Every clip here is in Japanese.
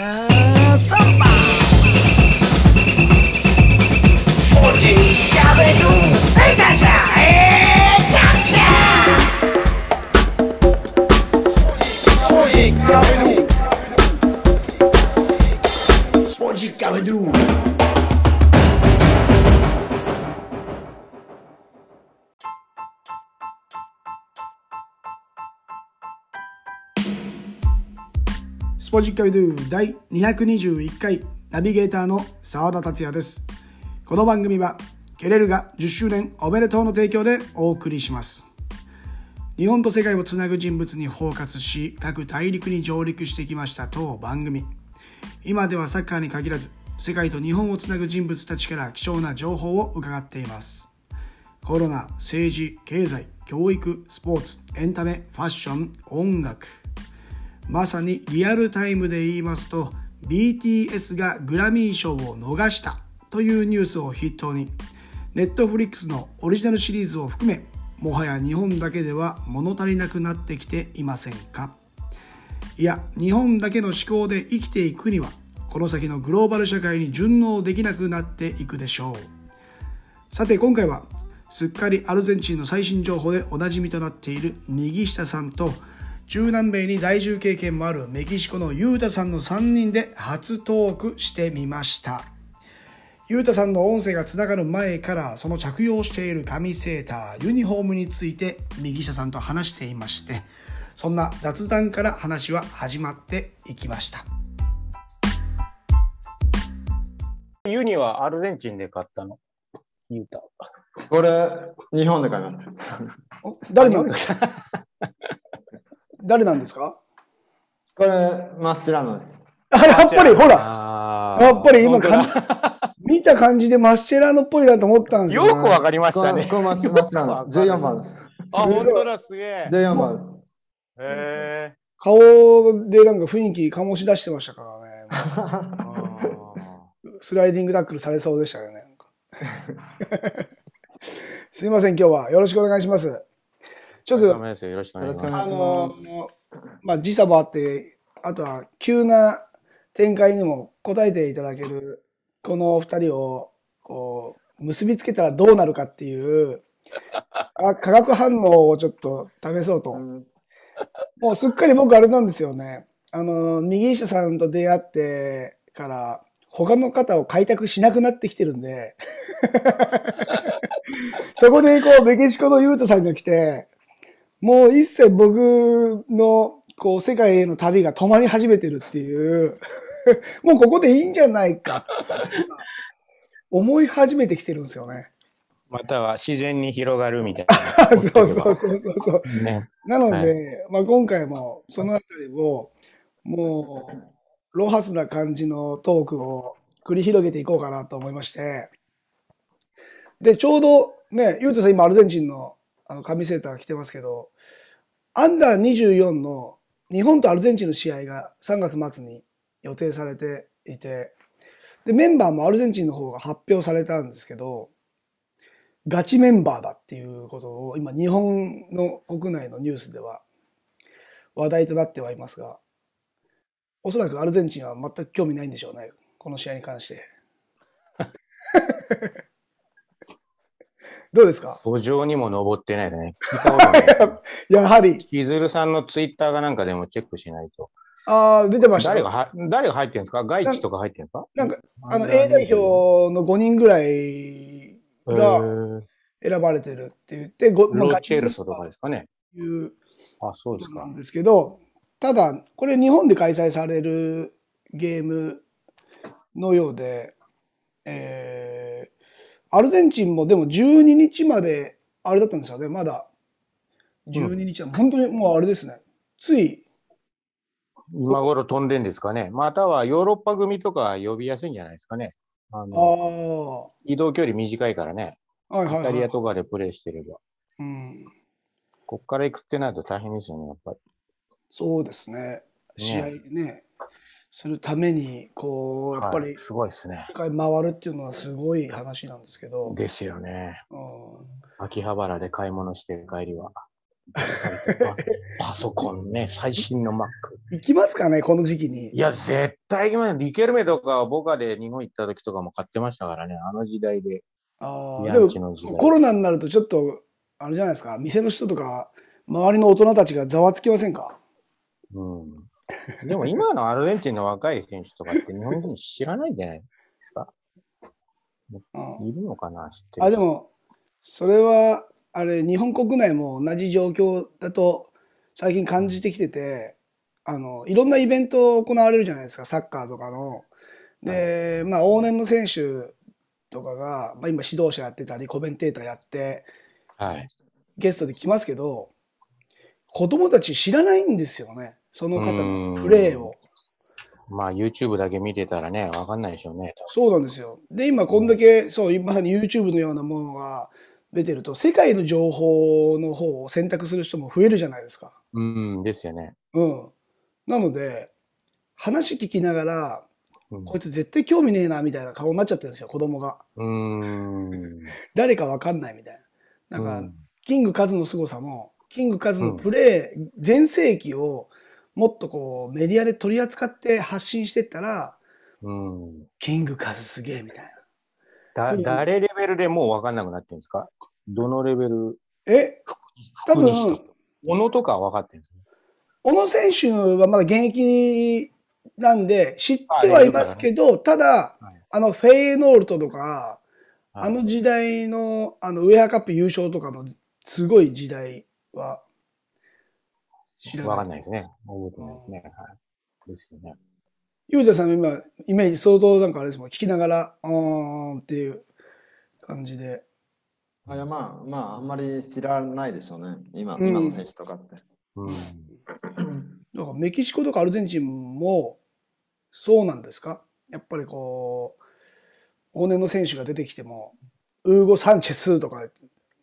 Somebody. スポジッカビドゥ第221回ナビゲーターの澤田達也です。この番組はケレルが10周年おめでとうの提供でお送りします。日本と世界をつなぐ人物にフォーカスし各大陸に上陸してきました当番組。今ではサッカーに限らず世界と日本をつなぐ人物たちから貴重な情報を伺っています。コロナ、政治、経済、教育、スポーツ、エンタメ、ファッション、音楽。まさにリアルタイムで言いますと BTS がグラミー賞を逃したというニュースを筆頭に Netflix のオリジナルシリーズを含めもはや日本だけでは物足りなくなってきていませんか。いや日本だけの思考で生きていくにはこの先のグローバル社会に順応できなくなっていくでしょう。さて今回はすっかりアルゼンチンの最新情報でおなじみとなっている右下さんと中南米に在住経験もあるメキシコのユータさんの3人で初トークしてみました。ユータさんの音声がつながる前からその着用している紙セーター、ユニフォームについて右下さんと話していまして、そんな雑談から話は始まっていきました。ユニはアルゼンチンで買ったの？ユータ。これ、日本で買いました。お誰なんですか誰なんですか？これ、マスチラノです。あ、やっぱりほら、あやっぱり今か見た感じでマスチェラノっぽいなと思ったんですよ。よくわかりましたね。これマスチラノ。14番です。あ、本当だ、すげえ。14番です。へ顔でなんか雰囲気醸し出してましたからね。え。スライディングタックルされそうでしたよね。すいません、今日はよろしくお願いします。ちょっと、よろしくお願いします。あのまあ、時差もあって、あとは急な展開にも応えていただける、このお二人を、こう、結びつけたらどうなるかっていう、あ化学反応をちょっと試そうと。うんもうすっかり僕あれなんですよね。あの、右下さんと出会ってから、他の方を開拓しなくなってきてるんで、そこでこう、メキシコのユータさんが来て、もう一切僕の、こう、世界への旅が止まり始めてるっていう、もうここでいいんじゃないか思い始めてきてるんですよね。または自然に広がるみたいあ そうそうそうそうそう。な。ね。なので、まあ、今回もそのあたりをもうロハスな感じのトークを繰り広げていこうかなと思いましてでちょうどねゆうとさん今アルゼンチンのあの紙セーター着てますけどアンダー24の日本とアルゼンチンの試合が3月末に予定されていてでメンバーもアルゼンチンの方が発表されたんですけどガチメンバーだっていうことを今日本の国内のニュースでは話題となってはいますがおそらくアルゼンチンは全く興味ないんでしょうねこの試合に関して。どうですか？土壌にも登ってないね。やはりしずるさんのツイッターがなんかでもチェックしないと。ああ出てました誰がは誰が入ってるんですか？外地とか入ってるんですか？なんかあの A 代表の5人ぐらいが選ばれてるって言ってごロまあーチェルソとかですかね。いうあ、そうですかなん。ですけど、ただ、これ日本で開催されるゲームのようで、えーアルゼンチンもでも12日まであれだったんですよね、まだ。12日は、本当にもうあれですね。つい、今頃飛んでんですかね。またはヨーロッパ組とか呼びやすいんじゃないですかね。ああのあ、移動距離短いからね。はいはい、イタリアはい。とかでプレイしてれば。うん、こっから行くってなると大変ですよね、やっぱり。そうですね。試合ね、するために、こう、やっぱりはいすごいですね。世界回るっていうのはすごい話なんですけど、ですよね。うん秋葉原で買い物して帰りは。パソコンね、最新の Mac。行きますかね、この時期にい。や、絶対今、リケルメとかボカで日本行った時とかも買ってましたからね、あの時代で。ヤあーでも。コロナになるとちょっと、あれじゃないですか、店の人とか、周りの大人たちがざわつきませんか？うん。でも今のアルゼンチンの若い選手とかって日本人知らないんじゃないですか？うんいるのかな知ってる。あ、でも、それは、あれ、日本国内も同じ状況だと、最近感じてきてて、あの、いろんなイベント行われるじゃないですか、サッカーとかの。で、まあ、往年の選手とかが、まあ、今指導者やってたり、コメンテーターやって、はい。ゲストで来ますけど、子供たち知らないんですよね。その方のプレーを。まあ YouTube だけ見てたらね、わかんないでしょうね。そうなんですよ。で、今こんだけ、そう、まさに YouTube のようなものが出てると、世界の情報の方を選択する人も増えるじゃないですか。うん、ですよね。うん。なので、話聞きながら、うんこいつ絶対興味ねえな、みたいな顔になっちゃってるんですよ、子供が。うーん。誰かわかんないみたいな。なんか、うんキングカズの凄さも、キングカズのプレー、全盛期をもっとこうメディアで取り扱って発信してったら、うん。キングカズすげえみたいだ、そう誰レベルでもうわかんなくなってるんですか？どのレベル？な。え、多分小野とかは分かってるんですね。小野選手はまだ現役なんで知ってはいますけど、ただはい、あのフェイエノールトとか、はい。あの時代のあのウェアカップ優勝とかのすごい時代は知らわかない。んないですね。覚えてないですね。はい。ですよね。ゆうたさんの今、イメージ相当なんかあれですもん、聞きながら、あーんっていう感じで。あいやまあまああんまり知らないでしょうね。今,、うん今の選手とかって。うん。だからメキシコとかアルゼンチンもそうなんですか？やっぱりこう、往年の選手が出てきても、ウーゴ・サンチェスとか、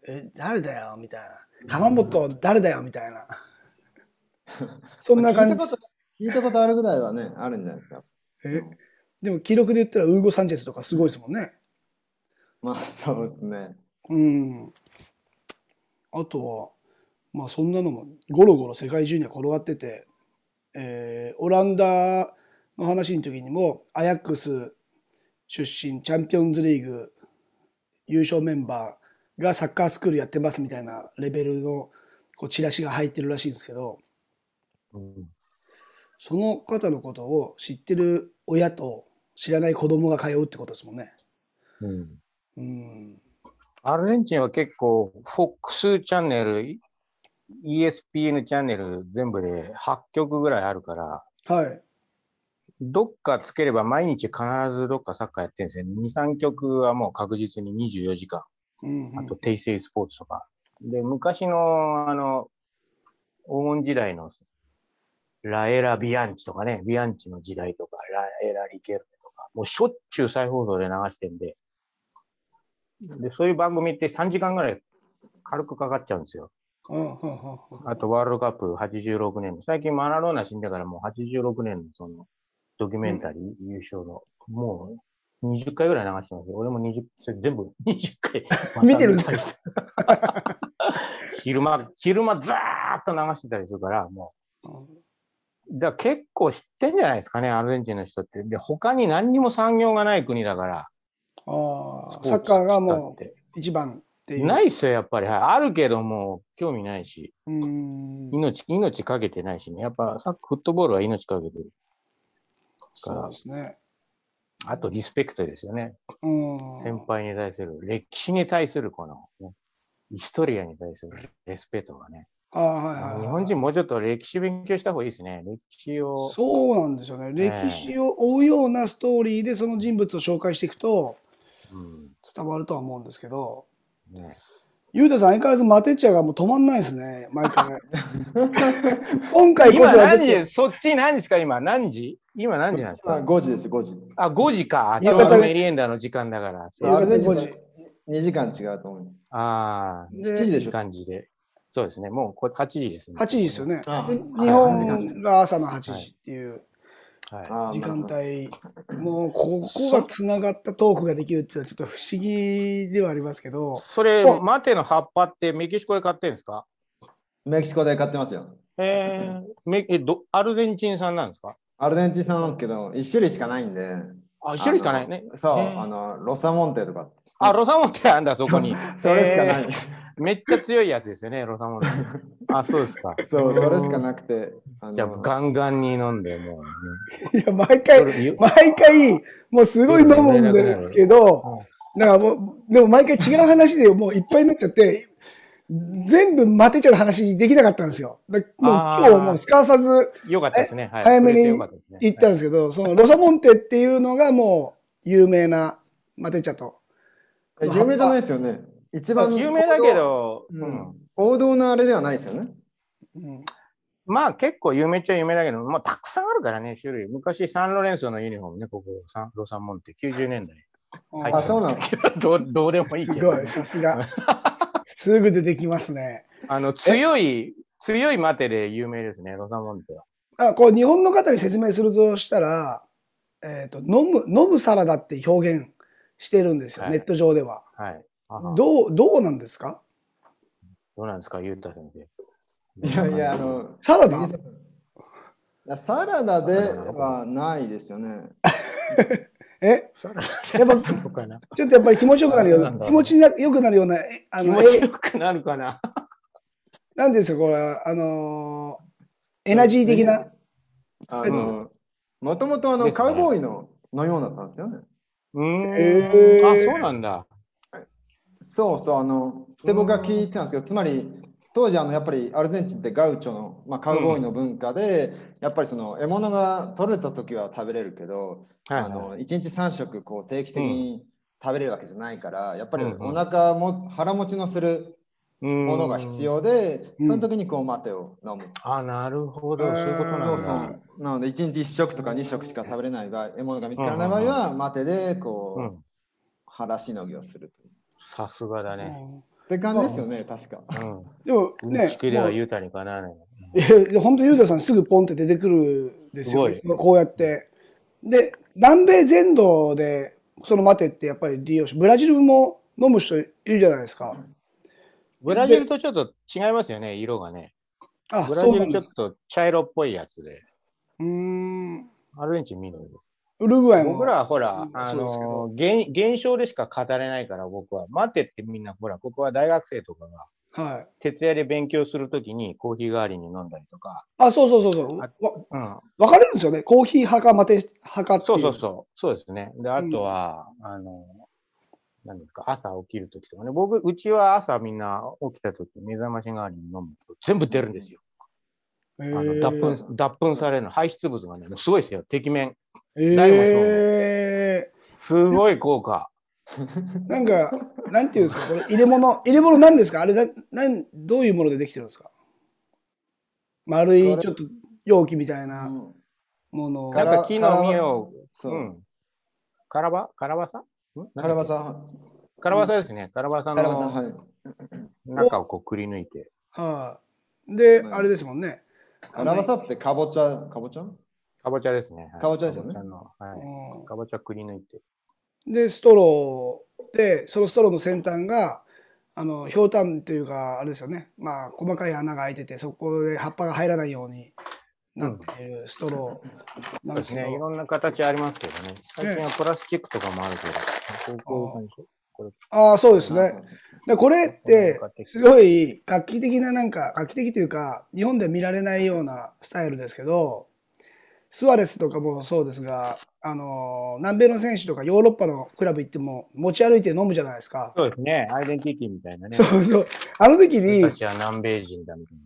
え、誰だよ？みたいな。鎌本誰だよ？みたいな。そんな感じ聞いた。こと聞いたことあるぐらいはね、あるんじゃないですか。えでも記録で言ったらウーゴ・サンチェスとかすごいですもんね。まあそうですね。うん。あとは、まあそんなのもゴロゴロ世界中には転がってて、えーオランダの話の時にも、アヤックス出身、チャンピオンズリーグ優勝メンバーがサッカースクールやってますみたいなレベルのこうチラシが入ってるらしいんですけど、うんその方のことを知ってる親と知らない子供が通うってことですもんね。うん。うん。アルゼンチンは結構、FOX チャンネル、ESPN チャンネル全部で8曲ぐらいあるから、はい。どっかつければ毎日必ずどっかサッカーやってるんですよ。2、3曲はもう確実に24時間。うんうんあと、テイセイスポーツとか。で、昔の、あの、黄金時代の、ラエラ・ビアンチとかね、ビアンチの時代とか、ラエラ・リケルメとか、もうしょっちゅう再放送で流してんで、で、そういう番組って3時間ぐらい軽くかかっちゃうんですよ。うんうんうんうんあと、ワールドカップ86年の、最近マラドーナ死んでからもう86年のその、ドキュメンタリー優勝の、もう20回ぐらい流してますよ。俺も20、それ全部20回。見てるんですか 昼間、昼間ザーッと流してたりするから、もうんう。だ結構知ってんじゃないですかね、アルゼンチンの人って。で、他に何にも産業がない国だから。ああ、サッカーがもうう一番っていう。ないっすよ、やっぱり。はいあるけども、興味ないし。うーん。命、命かけてないしね。やっぱサッカー、フットボールは命かけてる。そうですね。あと、リスペクトですよね。うん。先輩に対する、歴史に対するこの、ね、ヒストリアに対するレスペクトがね。ああ、はいはいはい。日本人もうちょっと歴史勉強した方がいいですね。歴史を。そうなんですよね。歴史を追うようなストーリーでその人物を紹介していくとうん伝わるとは思うんですけど、ね、ゆうたさん相変わらずマテ茶がもう止まんないですね、毎回。今回こ今そはちょっ何時そっち何時ですか今何時？今何時なんですあか5時です、5時。あ、5時か。夕方ちょうどメリエンダの時間だから。夕方アルゼンチン5と時2時間違うと思います。ああ、でいい7時でしょ。感じで。そうですね。もうこれ8時ですね。8時ですよね。あであ日本が朝の8時っていうはい。あ時間帯、もうここがつながったトークができるっていうのはちょっと不思議ではありますけど、それ、おマテの葉っぱってメキシコで買ってるんですか？メキシコで買ってますよ。えー、めえど、アルゼンチン産なんですか？アルゼンチン産なんですけど、1種類しかないんで。あ、一種類しかないね。そう、えーあの、ロサモンテとか。あ、ロサモンテあんだ、そこに。それしかない。えーめっちゃ強いやつですよね、ロサモンテ。あ、そうですか。そう、それしかなくて。あのじゃあ、ガンガンに飲んで、もう、いや、毎回、ね。毎回、もうすごい飲むんですけど、だからもう、でも毎回違う話でもういっぱいになっちゃって、全部マテ茶の話できなかったんですよ。だもう今日もうすかさずよかったですね。はい。早めに触れてよかったんですけど、そのロサモンテっていうのがもう有名なマテ茶と。え有名じゃないですよね。一番有名だけど、ううんん、王道のあれではないですよね。うんまあ結構有名っちゃ有名だけど、まあたくさんあるからね、種類。昔サンロレンソのユニフォームね、ここ、サンロサンモンテ、90年代。はいあ、そうなんですか。どうどうでもいいけど。すごい、さすが。すぐ出てきますね。あの、強い、強いマテで有名ですね、ロサモンテは。あこう日本の方に説明するとしたら、えっ、と、飲む、飲むサラダって表現してるんですよ、はいネット上では。はい。あどどう、どうなんですか？うなんですか、ゆうた先生。いやいや、あの、サラダ？いやサラダではないですよね。え？やっぱそうかな。ちょっとやっぱり気持ちよくなるような、気持ちなよくなるような、えあの、気持ちえよくなるかな。なんですか、これ、あのーエナジー的な。あの、もともとあの、カウボーイの飲み物だったんですよね。うーん。えーあ、そうなんだ。そうそう、あの、で僕が聞いてたんですけど、つまり、当時あのやっぱりアルゼンチンってガウチョの、まあ、カウボーイの文化で、やっぱりその獲物が取れた時は食べれるけど、はい、あの1日3食こう定期的に食べれるわけじゃないから、やっぱりうんうんお腹も腹持ちのするもものが必。要で、うんその時にこうマテを飲む。あ、なるほど。そういうことそなだ。うんそうなので1日1食とか2食しか食べれない場合、獲物が見つからない場合は、マテでこう、うん。腹しのぎをするという。さすがだね。って感じですよね、確か。うん。でもね打ち、切れもうはゆうたにかなわない。いや本当、ゆうたさんすぐポンって出てくるんですよ、すこうやって。で、南米全土でそのマテってやっぱり利用し、ブラジルも飲む人いるじゃないですか。ブラジルとちょっと違いますよね、色がね。あ、ブラジルちょっ。と茶色っぽいやつで。うーん。アルゼンチン緑。ウルグアイも。僕らはほらう、んあの現、現象でしか語れないから僕は。待ってってみんな、ほら、ここは大学生とかが、はい。徹夜で勉強するときにコーヒー代わりに飲んだりとか。あ、そうそうそうそう。わうん。分かれるんですよね。コーヒー派かマテ派かっていそうそうそう。そうですね。で、あとは、あの、何ですか、朝起きるときとかね。僕、うちは朝みんな起きたとき、目覚まし代わりに飲むと全部出るんですよ。ああの脱粉、脱粉されるの、排出物がね、もうすごいですよ。てきめん。え大もそうえすごい効果。ー、なんか、なんていうんですか、これ入れ物、入れ物なんですか？あれな、なん、どういうものでできてるんですか？丸いちょっと容器みたいなうんものを。なんか木の実を、そうう。ん。カラバカラバサん？カラバサ、カラバサですね。カラバサカラバサ、のはい。中をこうくり抜いて。はい。で、うんあれですもんね。カラバサってかぼちゃ、かぼちゃ？かぼちゃですね。はいかぼちゃですよね？かぼちゃのはい。うんかぼちゃくり抜いて。で、ストローで、そのストローの先端が、あの、ひょうたんというか、あれですよね。まあ、細かい穴が開いてて、そこで葉っぱが入らないようになっているストローなそうですすね。いろんな形ありますけどね。最近はプラスチックとかもあるけど。ああ、そうですね。で、これって、すごい画期的ななんか、画期的というか、日本で見られないようなスタイルですけど、スワレスとかもそうですが、あの、南米の選手とかヨーロッパのクラブ行っても持ち歩いて飲むじゃないですか。そうですね。アイデンティティみたいなね。そうそう。あの時に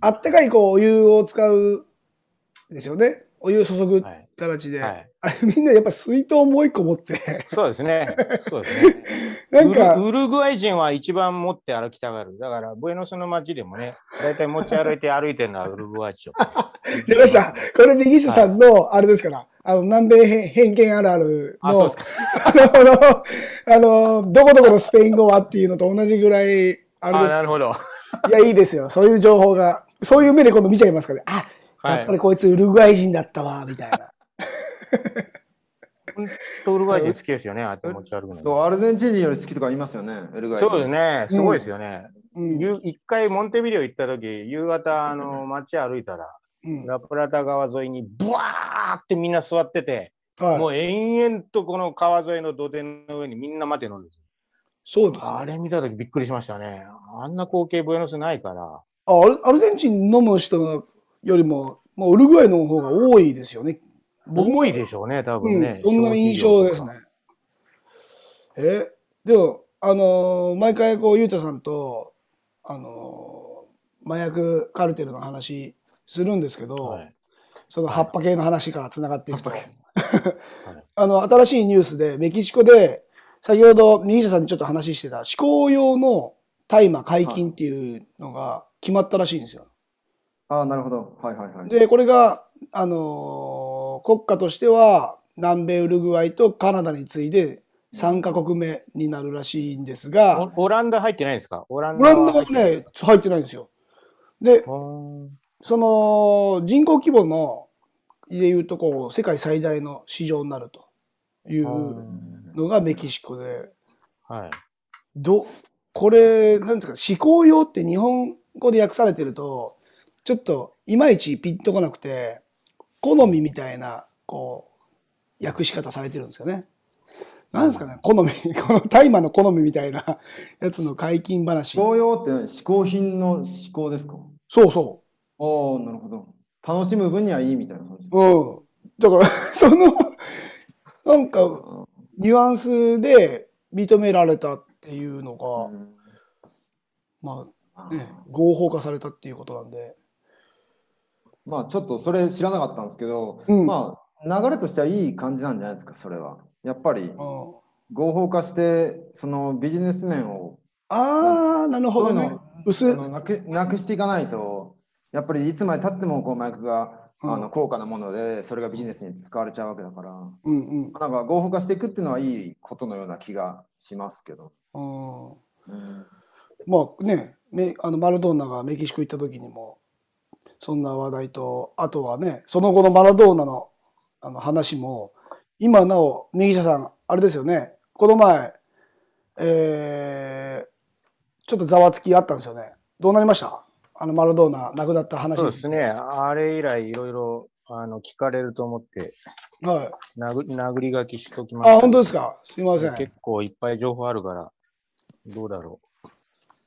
あったかいこうお湯を使うですよね。お湯を注ぐな。はい。形で。はい。あれみんなやっぱ水筒もう一個持って、そうですね。そうですね。なんか、ウルグアイ人は一番持って歩きたがる。だから、ブエノスの街でもね、大体持ち歩いて歩いてるのはウルグアイ人。出ました。これ、右下さんの、あれですから、あの、南米偏見あるあるあ、そうのです、か。あの、あの、どこどこのスペイン語はっていうのと同じぐらい、ああれです。なるほど。いや、いいですよ。そういう情報が、そういう目で今度見ちゃいますからね。あ、はいやっぱりこいつウルグアイ人だったわ、みたいな。当ウルグアイ人好きですよね、あって持ち歩くの。そう、アルゼンチン人より好きとか言いますよね、ウルグアイ人。そうですね、すごいですよね。うん。ゆ一回モンテビデオ行った時、夕方、あの、街歩いたら、うんラプラタ川沿いにブワーってみんな座ってて、はいもう延々とこの川沿いの土手の上にみんな待ってるんですよ。そうですね。あれ見た時びっくりしましたね。あんな光景ブエノスないから。あアルアルゼンチン飲む人よりも、もうウルグアイの方が多いですよね。多いでしょうね、多うん分ね。、そんな印象ですね。え、でも、あのー毎回こう、ゆうたさんと、あのー麻薬カルテルの話するんですけど、はい。その葉っぱ系の話からつながっていくと。葉っ あの、新しいニュースで、メキシコで、先ほど右下さんにちょっと話してた、思考用の大麻解禁っていうのが決まったらしいんですよ。ああ、なるほど。はいはいはい。で、これが、あのー国家としては、南米ウルグアイとカナダに次いで3カ国目になるらしいんですが、おオランダ入ってないんですか？オランオランダは入ってないね、入ってないんですよ。で、その人口規模の、でいうとこう、世界最大の市場になるというのがメキシコで、はい。ど、これ、なんですか、思考用って日本語で訳されてると、ちょっといまいちピンとこなくて、好みみたいな、こう、訳し方されてるんですよね。なんですかね、好み、この大麻の好みみたいなやつの解禁話。思考用って嗜好品の思考ですか？そうそああ、なるほど。楽しむ分にはいいみたいな感じ。う。うん。だから、その、なんか、あニュアンスで認められたっていうのが、うんまああ、ね、合法化されたっていうことなんで。まあちょっとそれ知らなかったんですけど、うんまあ流れとしてはいい感じなんじゃないですか、それは。やっぱりうん合法化して、そのビジネス面をああ、なるほどね。薄なくなくしていかないと、やっぱりいつまでたってもこう麻薬が、うんあの高価なもので、それがビジネスに使われちゃうわけだから、うんうんなんか合法化していくっていうのはいいことのような気がしますけど。うん。うんまあね、メあのマラドーナがメキシコ行った時にも、そんな話題と、あとはね、その後のマラドーナのあの話も、今なお、右下さん、あれですよね、この前、えー、ちょっとざわつきあったんですよね。どうなりました？あのマラドーナ亡くなった話そうですね。あれ以来いろいろあの聞かれると思って、はい。殴殴り書きしときました。あ、本当ですか？すいません。結構いっぱい情報あるから、どうだろう。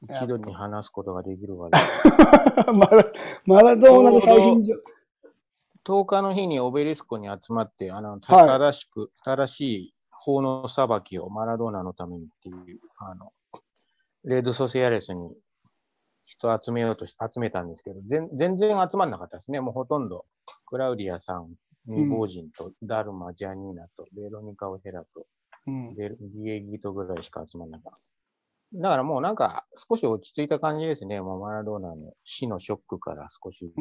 一度に話すことができるから。マラマラドーナの最新情10日の日にオベリスコに集まって、あの、はい正しく、正しい法の裁きをマラドーナのためにっていう、あの、レードソシアレスに人集めようとし、集めたんですけど、全全然集まんなかったですね。もうほとんど、クラウディアさん、未亡人と、ダルマ、ジャニーナと、ベロニカ・オヘラと、うんディエギトぐらいしか集まんなかった。だからもうなんか、少し落ち着いた感じですね。もうマラドーナの死のショックから少し。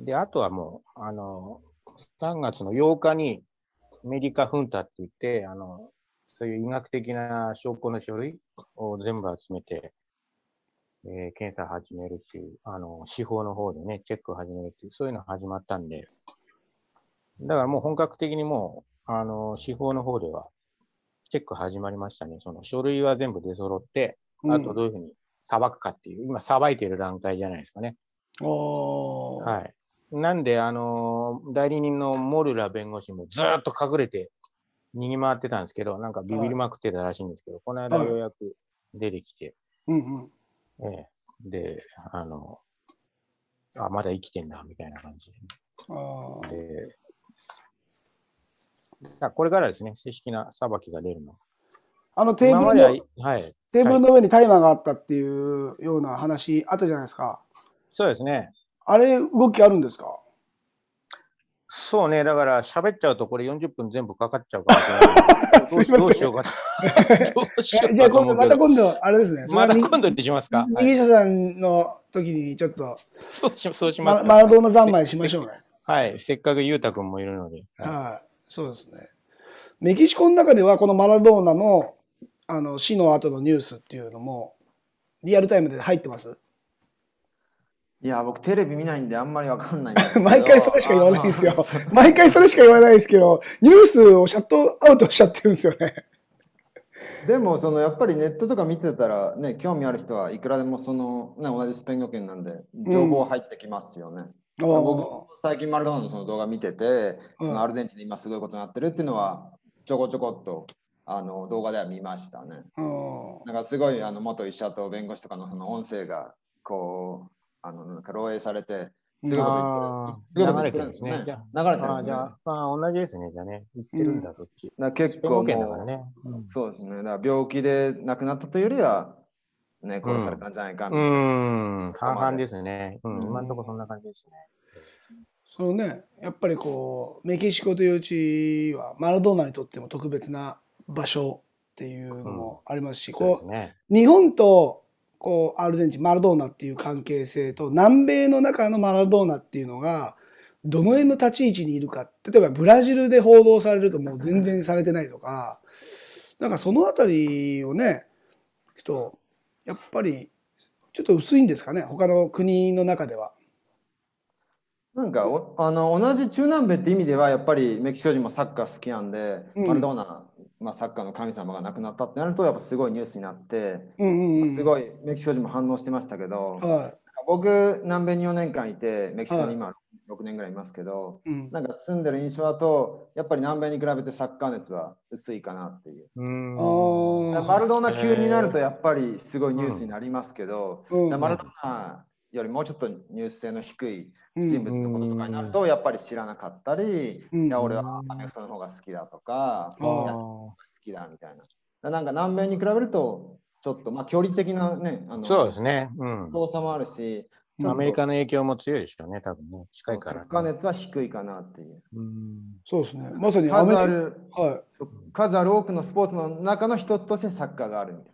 で、あとはもう、あの、3月の8日にメディカフンタって言って、あの、そういう医学的な証拠の書類を全部集めて、えー検査始めるっていう、あの、司法の方でね、チェックを始めるっていう、そういうの始まったんで、だからもう本格的にもう、あの、司法の方では、チェック始まりましたね。その書類は全部出揃って、うん。あとどういうふうに裁くかっていう、今裁いてる段階じゃないですかね。はい。なんで、あのー代理人のモルラ弁護士もずーっと隠れて逃げ回ってたんですけど、なんかビビりまくってたらしいんですけど、この間はいようやく出てきて、うんうん。ええで、あの、あ、まだ生きてんだ、みたいな感じ。で、あこれからですね、正式な裁きが出るの。あのテーブルの、はい。テーブルの上に大麻があったっていうような話あったじゃないですか。そうですね。あれ、動きあるんですか？そうね、だから喋っちゃうとこれ40分全部かかっちゃうかもしれない。どうしようかと。どうしようじゃあ今度。また今度、あれですね。また今度にしますか。はい右下さんの時にちょっと、そうしそうしますか。ママラドーナ三昧しましょうね。はい。せっかくゆうたくんもいるので。はいはい。そうですね。メキシコの中では、このマラドーナの、あの、死の後のニュースっていうのも、リアルタイムで入ってます？いや、僕テレビ見ないんであんまりわかんない。毎回それしか言わないんですよ毎回それしか言わないですけど、ニュースをシャットアウトしちゃってるんですよね。でもそのやっぱりネットとか見てたらね興味ある人はいくらでもその、ね、同じスペイン語圏なんで情報入ってきますよね。僕も最近マラドーナのその動画見てて、うんそのアルゼンチンで今すごいことになってるっていうのはちょこちょこっとあの動画では見ましたね。うんなんかすごいあの元医者と弁護士とかのその音声がこうあのなんか漏洩されてすごいことあ言ーってる。すごいこと言ってるんですね。流れてるんですね流れてるんですね。あーじゃあ、まあ、同じですね。じゃあね。言ってるんだ、そっち。だから結構もう、そうですね。だから病気で亡くなったというよりは、ね、殺されたんじゃないかみうたいな。ん、半々ですね。うん、うん今のところそんな感じですね。そのね、やっぱりこう、メキシコという地はマラドーナにとっても特別な場所っていうのもありますし、そうでこう、すね。日本とこうアルゼンチン、マラドーナっていう関係性と、南米の中のマラドーナっていうのが、どの辺の立ち位置にいるか、例えばブラジルで報道されるともう全然されてないとか、なんかそのあたりをね、聞くと、やっぱりちょっと薄いんですかね、他の国の中では。なんかおあの同じ中南米って意味ではやっぱりメキシコ人もサッカー好きなんで、うんマラドーナ、まあ、サッカーの神様が亡くなったってなるとやっぱすごいニュースになって、うんうんうん。すごいメキシコ人も反応してましたけど、は僕南米に4年間いてメキシコはいに今6年ぐらいいますけど、い。うん。なんか住んでる印象だとやっぱり南米に比べてサッカー熱は薄いかなっていう。うマラドーナ級になるとやっぱりすごいニュースになりますけど、うんだからマラドーナよりもうちょっとニュース性の低いうん人物のこととかになるとやっぱり知らなかったり、うんいや俺はアメフトの方が好きだとか、好きだみたいな。なんか南米に比べるとちょっとまあ距離的なね、あのそうですね。うん。遠さもあるし、アメリカの影響も強いでしょうね、多分ね。近いから、サッカー熱は低いかなっていう。うん。そうですね。まさにアメリカ。数あるはい。数ある多くのスポーツの中の一つとしてサッカーがあるみたいな。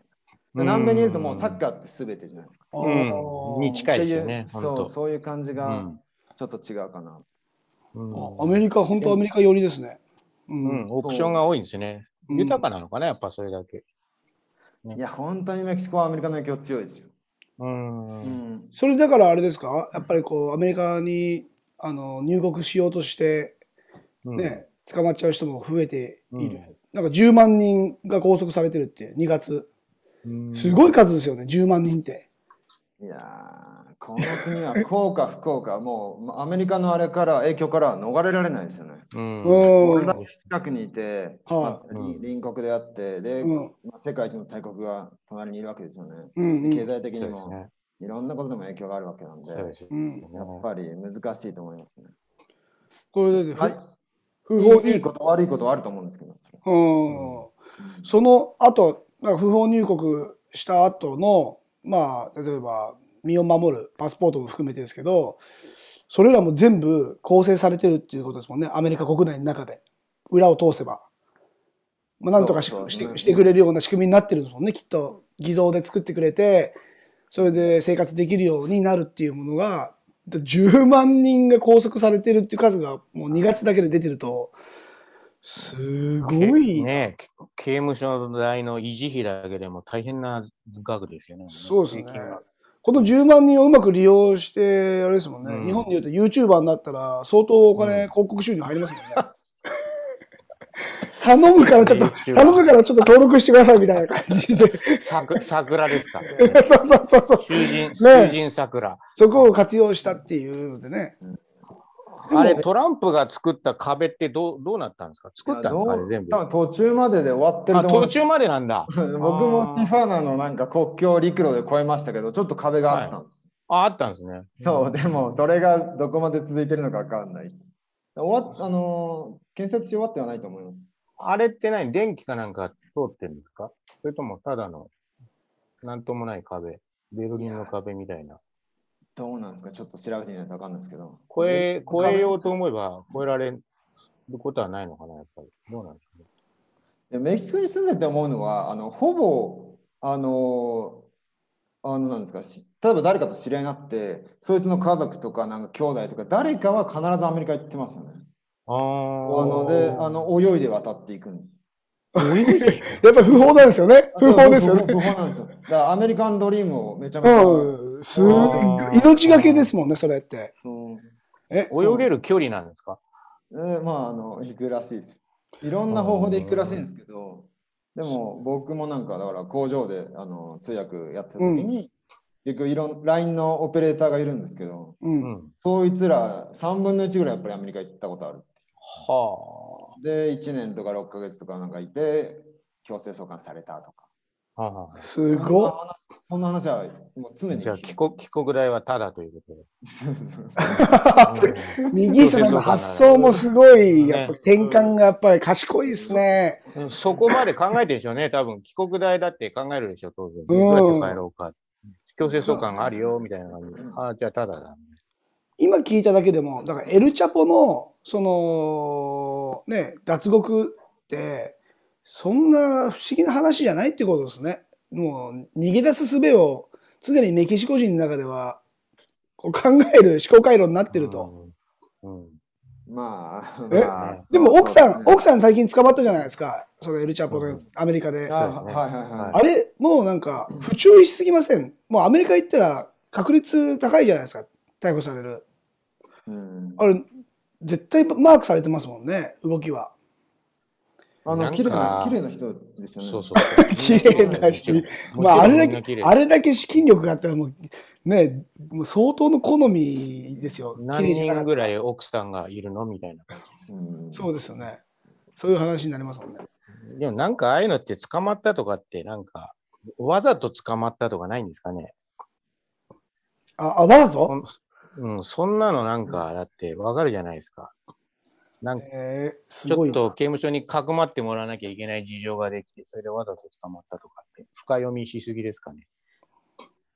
で南米にいるともうサッカーって全てじゃないですか。あうんーに近いですよねそうそういう感じがうんちょっと違うかな。うんあアメリカ、本当アメリカ寄りですね。ううん、オプションが多いんですよね。うん豊かなのかな、やっぱそれだけ。いや、本当にメキシコはアメリカの影響強いですよ。うん。うん。それだからあれですか？やっぱりこう、アメリカにあの入国しようとして、うんね、捕まっちゃう人も増えている。うんなんか10万人が拘束されてるって、2月。うんすごい数ですよね、10万人って。いやーこの国は幸か不幸か、もうまあアメリカのあれから影響からは逃れられないですよね。俺ら近くにいて、はい。まあ隣隣国であって、で、うん。まあ世界一の大国が隣にいるわけですよね。うんうん。経済的にも。いろんなことでも影響があるわけなんで、やっぱり難しいと思いますね。これで、はい。不法にいいいいこと悪いことはあると思うんですけど。うん。その後、なんか不法入国した後の、まあ、例えば、身を守るパスポートも含めてですけど、それらも全部構成されてるっていうことですもんね、アメリカ国内の中で。裏を通せば。まあ、なんとかしてしてくれるような仕組みになってるんですもんね、きっと。偽造で作ってくれて、それで生活できるようになるっていうものが、10万人が拘束されてるっていう数がもう2月だけで出てると、すごい。ねけ刑務所代の維持費だけでも大変な額ですよね。そうですね。この10万人をうまく利用して、あれですもんね、うん日本でいうと YouTuber になったら相当お金、うん広告収入入りますもんね。頼むからちょっと、頼むからちょっと登録してくださいみたいな感じで。さく桜ですか。そうそうそうそう。囚人、ね囚人桜。そこを活用したっていうのでね。でもあれ、トランプが作った壁ってどうどうなったんですか？作ったんですか？ね、全部多。分途中までで終わってるあと思う途中までなんだ。僕もティファーナのなんか国境陸路で越えましたけど、ちょっと壁があったんです。あ、あったんですね。そう、でもそれがどこまで続いてるのかわかんない。終わっあのー建設し終わってはないと思います。あれって何電気かなんか通ってるんですか？それともただの、なんともない壁。ベルリンの壁みたいな。どうなんですか？ちょっと調べてみないとわかんないですけど。越え、越えようと思えば越えられることはないのかな、やっぱり。どうなんですかね？でメキシコに住んでて思うのは、あのほぼ、あのーあのなんですかし例えば誰かと知り合いになって、そいつの家族とかなんか兄弟とか誰かは必ずアメリカ行ってますよね。ああのであの泳いで渡っていくんです。やっぱり不法なんですよね。不法ですよね。不法なんですよ。だからアメリカンドリームをめちゃめちゃ。うん。す命がけですもんね、それって。そうえ、泳げる距離なんですか？えーまあ、あの、行くらしいです。いろんな方法で行くらしいんですけど、でも僕もなんか、だから工場であの通訳やってた時に、結局いろん、LINE のオペレーターがいるんですけど、う。うんん。そいつら3分の1ぐらいやっぱりアメリカ行ったことある。はで、1年とか6ヶ月とかなんかいて、強制送還されたとか。あ。はあはあすごい。そんな話はもう常に。じゃあ帰国、帰国代はタダということで。右下さんの発想もすごい、やっぱ転換がやっぱり賢いですね。うんそこまで考えてるでしょうね。多分帰国代だって考えるでしょ、当然。うんどうやって帰ろうか。強制送還があるよ、みたいな感じで。ああ、じゃあタダだ。今聞いただけでも、だからエルチャポの、その、ね、脱獄って、そんな不思議な話じゃないってことですね。もう、逃げ出す術を常にメキシコ人の中では、こう考える思考回路になってると。うん。うん。まあ、え？まあでも奥さん、奥ささん最近捕まったじゃないですか。そのエルチャポのアメリカで。あれ、もうなんか、不注意しすぎません？もうアメリカ行ったら確率高いじゃないですか。逮捕される。うんあれ、絶対マークされてますもんね、動きは。あの、綺麗な、綺麗な人ですよね。そうそう。綺麗な人まあ、あれだけ、あれだけ資金力があったらもう、ね、もう相当の好みですよ。何人ぐらい奥さんがいるのみたいな感うんそうですよね。そういう話になりますもんね。じ。でもなんかああいうのって捕まったとかって、なんか、わざと捕まったとかないんですかね？あ、あわざそとんうん、そんなのなんか、だってわかるじゃないですか。なんかえー、すちょごいな。っと刑務所にかくまってもらわなきゃいけない事情ができて、それでわざと捕まったとかって、深読みしすぎですかね。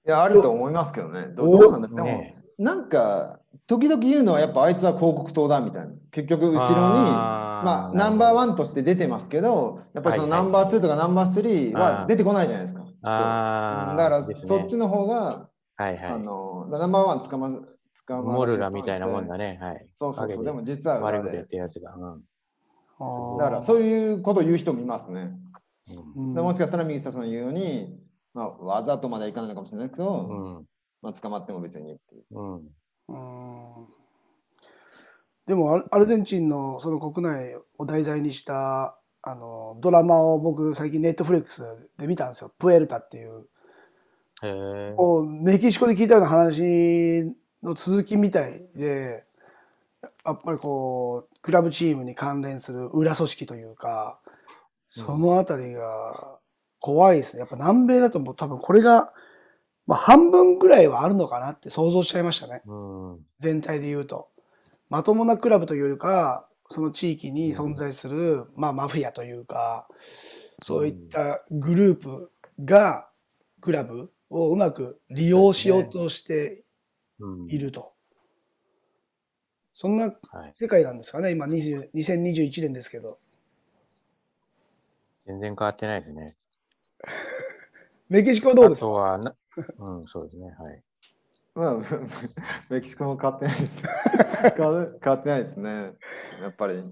いや、あると思いますけどね。どおどうなんだでも、ねなんか、時々言うのはやっぱあいつは広告塔だみたいな。結局、後ろに、あーまあ、ナンバーワンとして出てますけど、やっぱりそのはいはいナンバーツーとかナンバースリーは出てこないじゃないですか。きっとあーだから、そっちの方が、はいはい。あの、ナンバーワン捕まず、捕まモルラみたいなもんだね。ね。はい。そうそうそう。陰ででも実は裏悪いことやっで。てるやつが。うんだから、そういうことを言う人もいますね。うんもしかしたら右下さんの言うように、まあ、わざとまではいかないのかもしれないけど、うん。まあ、捕まっても別にっていう。うん。うんでもアルゼンチンのその国内を題材にしたあのドラマを僕最近ネットフレックスで見たんですよ「プエルタ」っていうへえ。こうメキシコで聞いたような話の続きみたいでやっぱりこうクラブチームに関連する裏組織というかそのあたりが怖いですねやっぱ南米だともう多分これが、まあ、半分ぐらいはあるのかなって想像しちゃいましたね。うん。全体で言うと。まともなクラブというよりか、その地域に存在する、まあマフィアというか、そういったグループがクラブをうまく利用しようとしてうんいると。そんなはい。世界なんですかね、今20 2021年ですけど。全然変わってないですね。メキシコはどうですか？あとはな、うん、そうですね。はい。まあ、メキシコも変わってないです。変わ変わってないですね。やっぱり、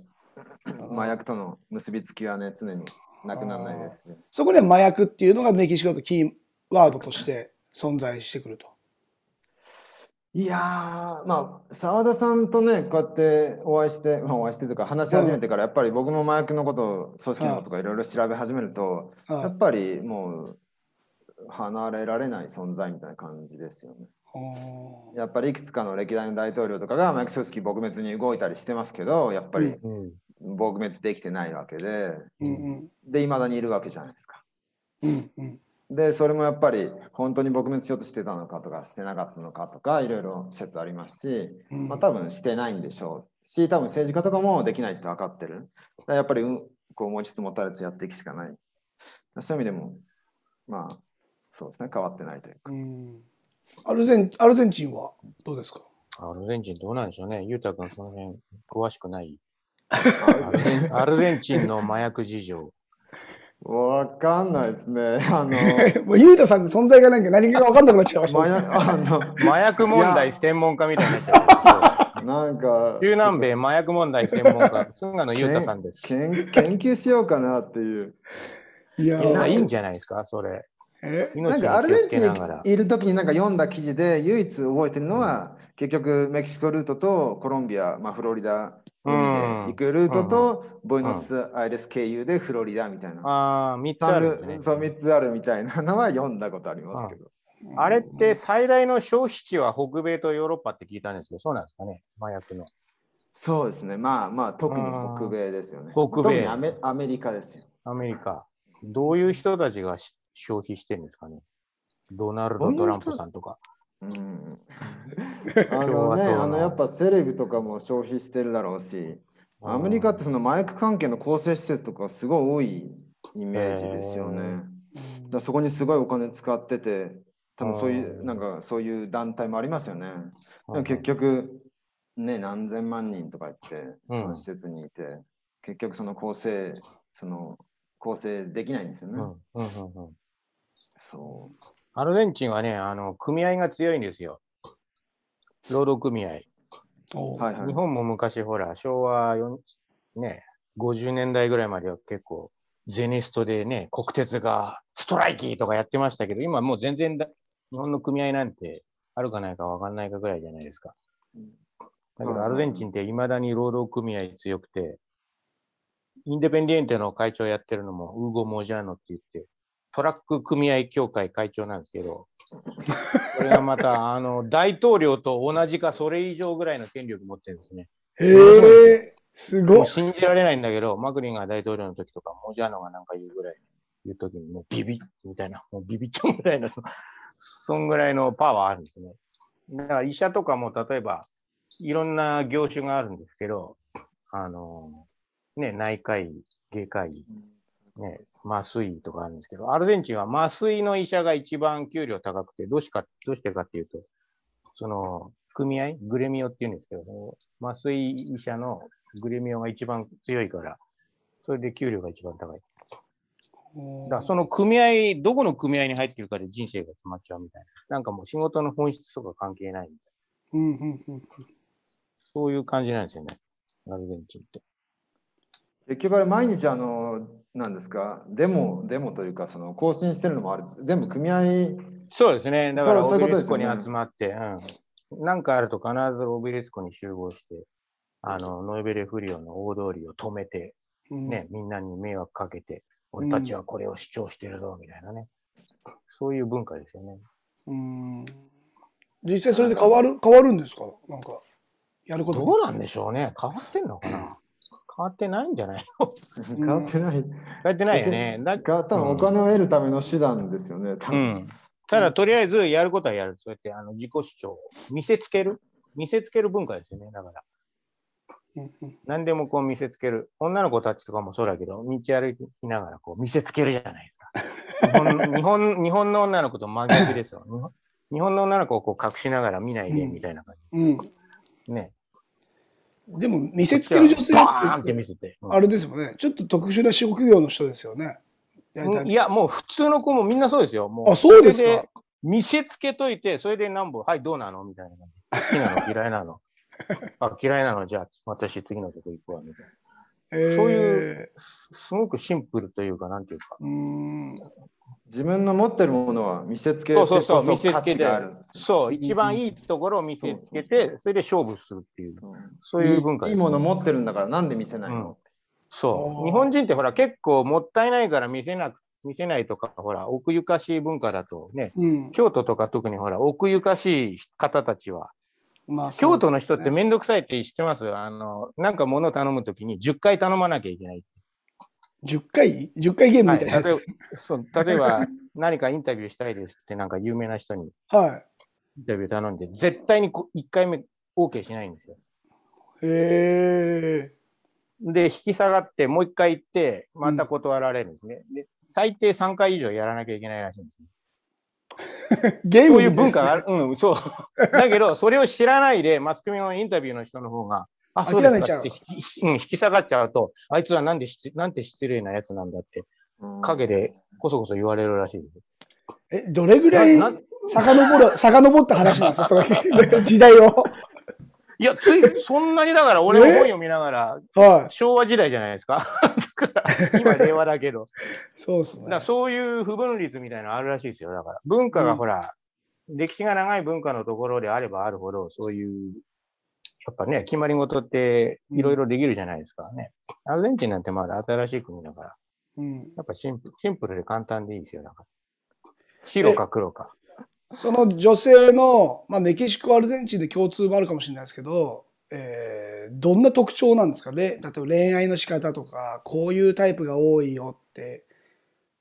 麻薬との結びつきはね、常になくならないですし。そこには麻薬っていうのがメキシコだとキーワードとして存在してくると。いやー、まあ、澤田さんとね、こうやってお会いして、まあ、お会いしてとか話し始めてから、やっぱり僕も麻薬のことを、組織のこととかいろいろ調べ始めると、あやっぱりもう、離れられない存在みたいな感じですよね。あやっぱりいくつかの歴代の大統領とかが麻薬組織撲滅に動いたりしてますけど、やっぱりうん。撲滅できてないわけで、うんうんで、いまだにいるわけじゃないですか。うんうんで、それもやっぱり本当に撲滅しようとしてたのかとか、してなかったのかとか、いろいろ説ありますし、うんまあ多分してないんでしょうし、多分政治家とかもできないって分かってる。やっぱり、うん、こう持ちつ持たれつやっていくしかない。そういう意味でも、まあ、そうですね、変わってないというか。うんアルゼンアルゼンチンはどうですか？アルゼンチンどうなんでしょうね。ゆうたくん、その辺、詳しくない。アルゼンチンの麻薬事情。わかんないですね。あの、もうゆうたさんの存在がなんか何か分かんなくなっちゃいましたね。麻薬あの麻薬問題専門家みたいになっちゃなんか、中南米麻薬問題専門家、菅野裕太さんです。研研究しようかなっていう。いやいやいいんーじゃないですか、それ。え？なん命かアルゼンチン。にいる時になんか読んだ記事で唯一覚えてるのは、結局メキシコルートとコロンビア、まあ、フロリダ行くルートと、ボイノスアイレス経由でフロリダみたいな。ああ、3つあるね。そう、3つあるみたいなのは読んだことありますけど。あれって最大の消費地は北米とヨーロッパって聞いたんですけど、そうなんですかね、麻薬の。そうですね。まあまあ、特に北米ですよね。北米特にアメアメリカですよ。アメリカ。どういう人たちがし消費してるんですかねドナルド・トランプさんとか。うん、あのね、あのやっぱセレブとかも消費してるだろうし、アメリカってその麻薬関係の構成施設とかすごい多いイメージですよね。だそこにすごいお金使ってて、多分そういうう、ん。なんかそういう団体もありますよね。結局、ね、何千万人とか言って、うん。その施設にいて、結局その構成、その構成できないんですよね。うん。うんうんうん。そアルゼンチンはね、あの組合が強いんですよ。労働組合。はいはい。日本も昔、ほら、昭和4、ね、50年代ぐらいまでは結構、ゼネストでね、国鉄がストライキとかやってましたけど、今もう全然だ日本の組合なんてあるかないかわかんないかぐらいじゃないですか。だけど、アルゼンチンって未だに労働組合強くて、インデペンディエンテの会長やってるのも、ウーゴ・モジャーノって言って、トラック組合協会会長なんですけど、それがまた、あの、大統領と同じかそれ以上ぐらいの権力持ってるんですね。へえ、すごい。信じられないんだけど、マクリンが大統領の時とか、モジャーノがなんか言うぐらい、言う時にもうビビッみたいな、もうビビっちゃうぐらいの、そそんぐらいのパワーあるんですね。だから医者とかも例えば、いろんな業種があるんですけど、あの、ね、内科医、外科医、ね、麻酔とかあるんですけど、アルゼンチンは麻酔の医者が一番給料高くて、どうしか、どうしてかっていうと、その、組合グレミオっていうんですけど、麻酔医者のグレミオが一番強いから、それで給料が一番高い。だからその組合、どこの組合に入ってるかで人生が決まっちゃうみたいな。なんかもう仕事の本質とか関係ないみたいうんうんうんな。そういう感じなんですよね。アルゼンチンって。結局あれ毎日あの、なんですか、デモ、デモというか、その更新してるのもある、全部組合、そうですね。だからそうそういうオベリスコに集まって、うん。なんかあると必ずオベリスコに集合して、あの、ノーベルフリオの大通りを止めて、うん。ね、みんなに迷惑かけて、俺たちはこれを主張してるぞ、みたいなね。そういう文化ですよね。うん。実際それで変わる、変わるんですか？なんか、やること。どうなんでしょうね。変わってんのかな？変わってないんじゃないの？変わってない。変わってないよね。だ変わったのお金を得るための手段ですよね、多分。うん。ただ、とりあえずやることはやる。そうやってあの自己主張を見せつける？見せつける文化ですよね。だから。何でもこう見せつける。女の子たちとかもそうだけど、道歩きながらこう見せつけるじゃないですか。日本 日本日本の女の子と真逆ですよ。日本日本の女の子をこう隠しながら見ないでみたいな感うん。じ。ね。でも見せつける女性ってあれですもんね。ちょっと特殊な職業の人ですよね。いや、もう普通の子もみんなそうですよ。もあそうですかれ見せつけといて、それで何本、はい、どうなの？みたいな。好きなの？嫌いなの？あ嫌いなの？じゃあ、私次のとこ行くわ、みたいな。えーそういうすすごくシンプルというか、なんていうか。うーん。自分の持ってるものは見せつけてそうそう見せつけて値がある。、そう、一番いいところを見せつけて、それで勝負するっていう、うんそういう文化いいいもの持ってるんだからなんで見せないの、そう。日本人ってほら、結構もったいないから見せなく、見せないとか、ほら、奥ゆかしい文化だとね、うん。京都とか特にほら、奥ゆかしい方たちは、まあ京都の人ってめめんどくさいって知ってます？あの、なんか物頼むときに10回頼まなきゃいけない。10回 ?10 回ゲームはい、みたいなや例えばつ。そう例えば、何かインタビューしたいですって、なんか有名な人にはインタビュー頼んで、絶対にこ1回目 OK しないんですよ。い。へえ。で、引き下がって、もう1回行って、また断られるんですね。で、最低3回以上やらなきゃいけないらしいんですね。ゲームそういう文化がある。うん、そう。だけど、それを知らないで、マスコミのインタビューの人の方が、あ、そうですかって引き,、うん、引き下がっちゃうと、あいつはなんでしなんて失礼なやつなんだって、陰でこそこそ言われるらしいです。え、どれぐらい遡る、遡った話なんですか？時代を。いや、つい、そんなにだから、俺も本読みながら、はい。昭和時代じゃないですか。だから今、令和だけど。そうですねだ。そういう不分率みたいなのあるらしいですよ。だから、文化がほら、歴史が長い文化のところであればあるほど、そういう、やっぱね、決まり事っていろいろできるじゃないですかね。アルゼンチンなんてまだ新しい国だから、うん。やっぱシンプルシンプルで簡単でいいですよ。だから。白か黒か。その女性の、まあ、メキシコ、アルゼンチンで共通もあるかもしれないですけど、えーどんな特徴なんですか？ね例えば恋愛の仕方とか、こういうタイプが多いよって、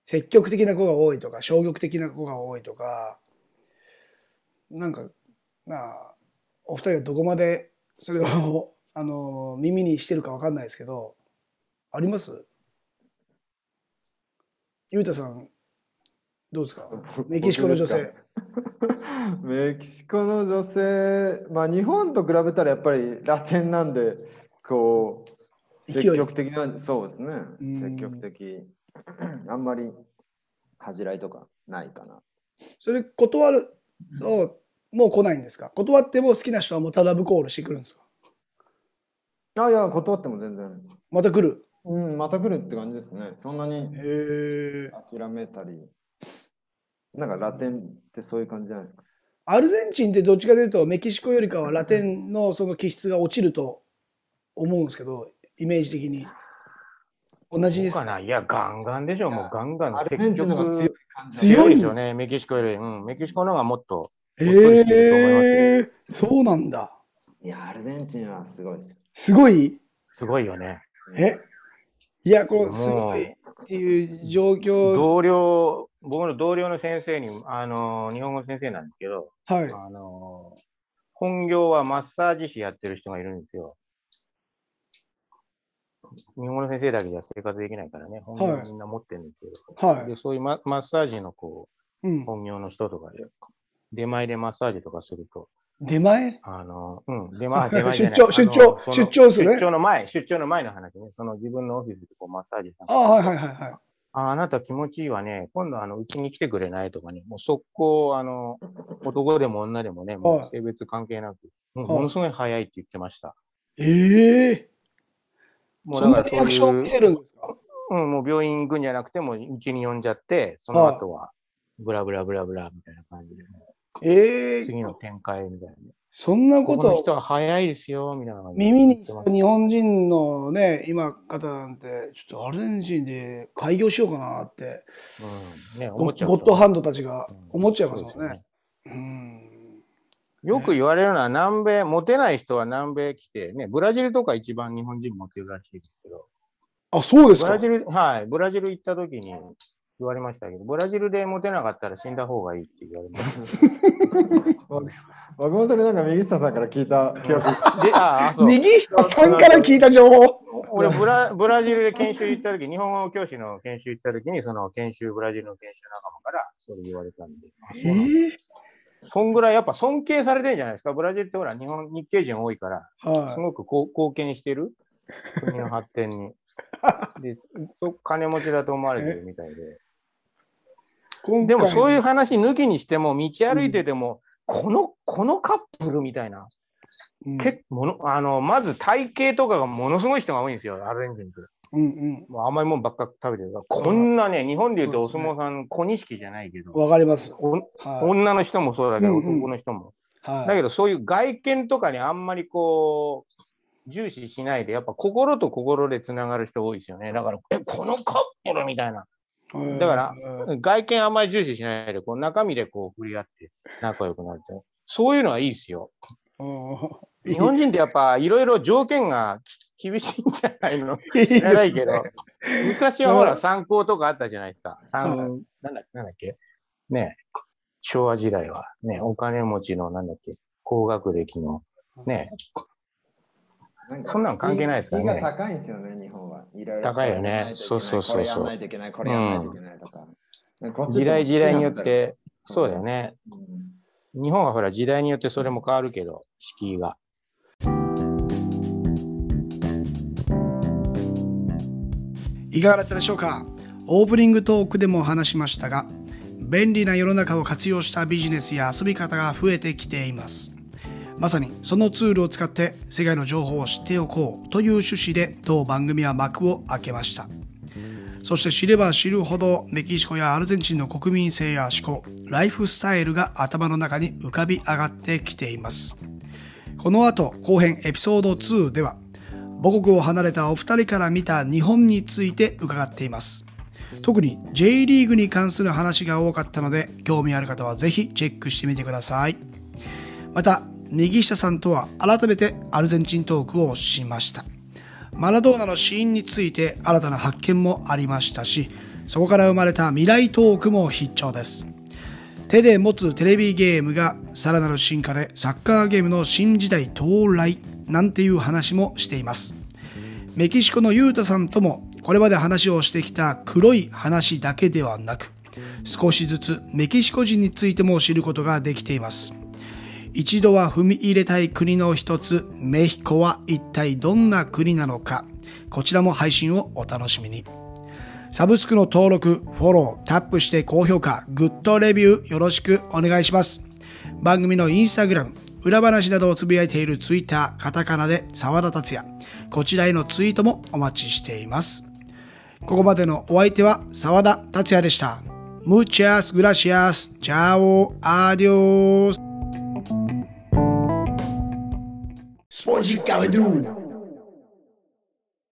積極的な子が多いとか、消極的な子が多いとか、なんか、まあ、お二人がどこまでそれを、あの、耳にしてるかわかんないですけど、あります？ゆうたさん、どうですか？メキシコの女性。メキシコの女性、まあ日本と比べたらやっぱりラテンなんで、こう、積極的な、そうですねうん。積極的。あんまり恥じらいとかないかな。それ断ると、もう来ないんですか？断っても好きな人はもうただブコールしてくるんですか？あいや、断っても全然。また来る？うん、また来るって感じですね。そんなに。諦めたり。なんかラテンってそういう感じじゃないですか？アルゼンチンってどっちかというとメキシコよりかはラテンのその気質が落ちると思うんですけど、イメージ的に。同じですかないや、ガンガンでしょ。もうガンガンアルゼンチンの方が強い積感じ。強い極ですよね。メキシコより。うん。メキシコの方がもっと。へほっとりしてると思いますえ。そうなんだ。いや、アルゼンチンはすごいですよ。すごい？すごいよね。え？いや、このすごいっていう状況。同僚、僕の同僚の先生に、あの、日本語の先生なんですけど、はい。あの、本業はマッサージ師やってる人がいるんですよ。日本語の先生だけじゃ生活できないからね、本業ははいみんな持ってるんですけど、はいで、そういうママッサージのこうんう、。本業の人とかで、出前でマッサージとかすると、出前？あの、うん、出前、出前出張出張出張する？ね出張の前、出張の前の話ね、その自分のオフィスでこうマッサージさんあはいはいはいはい。ああなた気持ちいいわね。今度あの、うちに来てくれないとかね。もう速攻、あの、男でも女でもね、もはい。う性別関係なく、もうはい。ものすごい早いって言ってました。ええもうそんなリアクションを見せるんですか？うん、もう病院行くんじゃなくて、もううちに呼んじゃって、その後は、ブラブラブラブラみたいな感じで、ええ次の展開みたいなね。そんなこここの人とは早いですよ、みたいな耳に日本人のね、今方なんて、ちょっとアルゼンチンで開業しようかなって、うん、ね、ゴ思っちゃうゴッドハンドたちがうん思っちゃいますもんねそうです。うん。よく言われるのは、南米、モテない人は南米来て、ね、ブラジルとか一番日本人モテるらしいですけど、あ、そうですかブラ。ジル、はい、ブラジル行った時に言われましたけど、ブラジルでモテなかったら死んだ方がいいって言われました。僕もそれなんか右下さんから聞いた記憶。で、ああ、そう。右下さんから聞いた情報。俺ブラ、ブラジルで研修行った時、日本語教師の研修行った時に、その研修、ブラジルの研修仲間からそれ言われたんで。ええそんぐらいやっぱ尊敬されてるんじゃないですか。ブラジルってほら、日本、日系人多いから、はすごくこう貢献してる？国の発展に。で、そ金持ちだと思われてるみたいで。でもそういう話抜きにしても、道歩いてても、この、このカップルみたいな、うん結もの、あの、まず体型とかがものすごい人が多いんですよ、アルゼンチンって。うんもう甘いもんばっか食べてるから、こんなね、日本で言うとお相撲さん、小錦じゃないけうん。ど、わかります。おはい。女の人もそうだけど、うんうん男の人も。はいだけど、そういう外見とかにあんまりこう、重視しないで、やっぱ心と心でつながる人多いですよね。だから、え、このカップルみたいな。はいだからうん。外見あんまり重視しないで、こう中身でこう振り合って仲良くなるって。そういうのはいいですよ。うん。日本人ってやっぱいろいろ条件がき厳しいんじゃないの？知らないけど。昔はほらはい参考とかあったじゃないですか。なんだなんだっけ？ねえ。昭和時代は。ね、お金持ちのなんだっけ、高学歴の。ね、そんなん関係ないですからね高いんですよね、日本は。いろいろ高いよねそうそうそうそうこれやらないといけない、これやらないといけないとか。時代時代によって、そうだよね。日本はほら時代によってそれも変わるけど、敷居が。いかがだったでしょうか？オープニングトークでも話しましたが、便利な世の中を活用したビジネスや遊び方が増えてきています。まさにそのツールを使って世界の情報を知っておこうという趣旨で当番組は幕を開けました。そして知れば知るほどメキシコやアルゼンチンの国民性や思考、ライフスタイルが頭の中に浮かび上がってきています。この後後編エピソード2では母国を離れたお二人から見た日本について伺っています。特に J リーグに関する話が多かったので興味ある方はぜひチェックしてみてください。また、右下さんとは改めてアルゼンチントークをしました。マラドーナの死因について新たな発見もありましたし、そこから生まれた未来トークも必聴です。手で持つテレビゲームがさらなる進化でサッカーゲームの新時代到来なんていう話もしています。メキシコのユータさんともこれまで話をしてきた黒い話だけではなく、少しずつメキシコ人についても知ることができています。一度は踏み入れたい国の一つ、メヒコは一体どんな国なのか、こちらも配信をお楽しみに。サブスクの登録、フォロー、タップして高評価、グッドレビューよろしくお願いします。番組のインスタグラム、裏話などをつぶやいているツイッター、カタカナで沢田達也。こちらへのツイートもお待ちしています。ここまでのお相手は沢田達也でした。Muchas gracias. Chao. Adiós. Spongy do?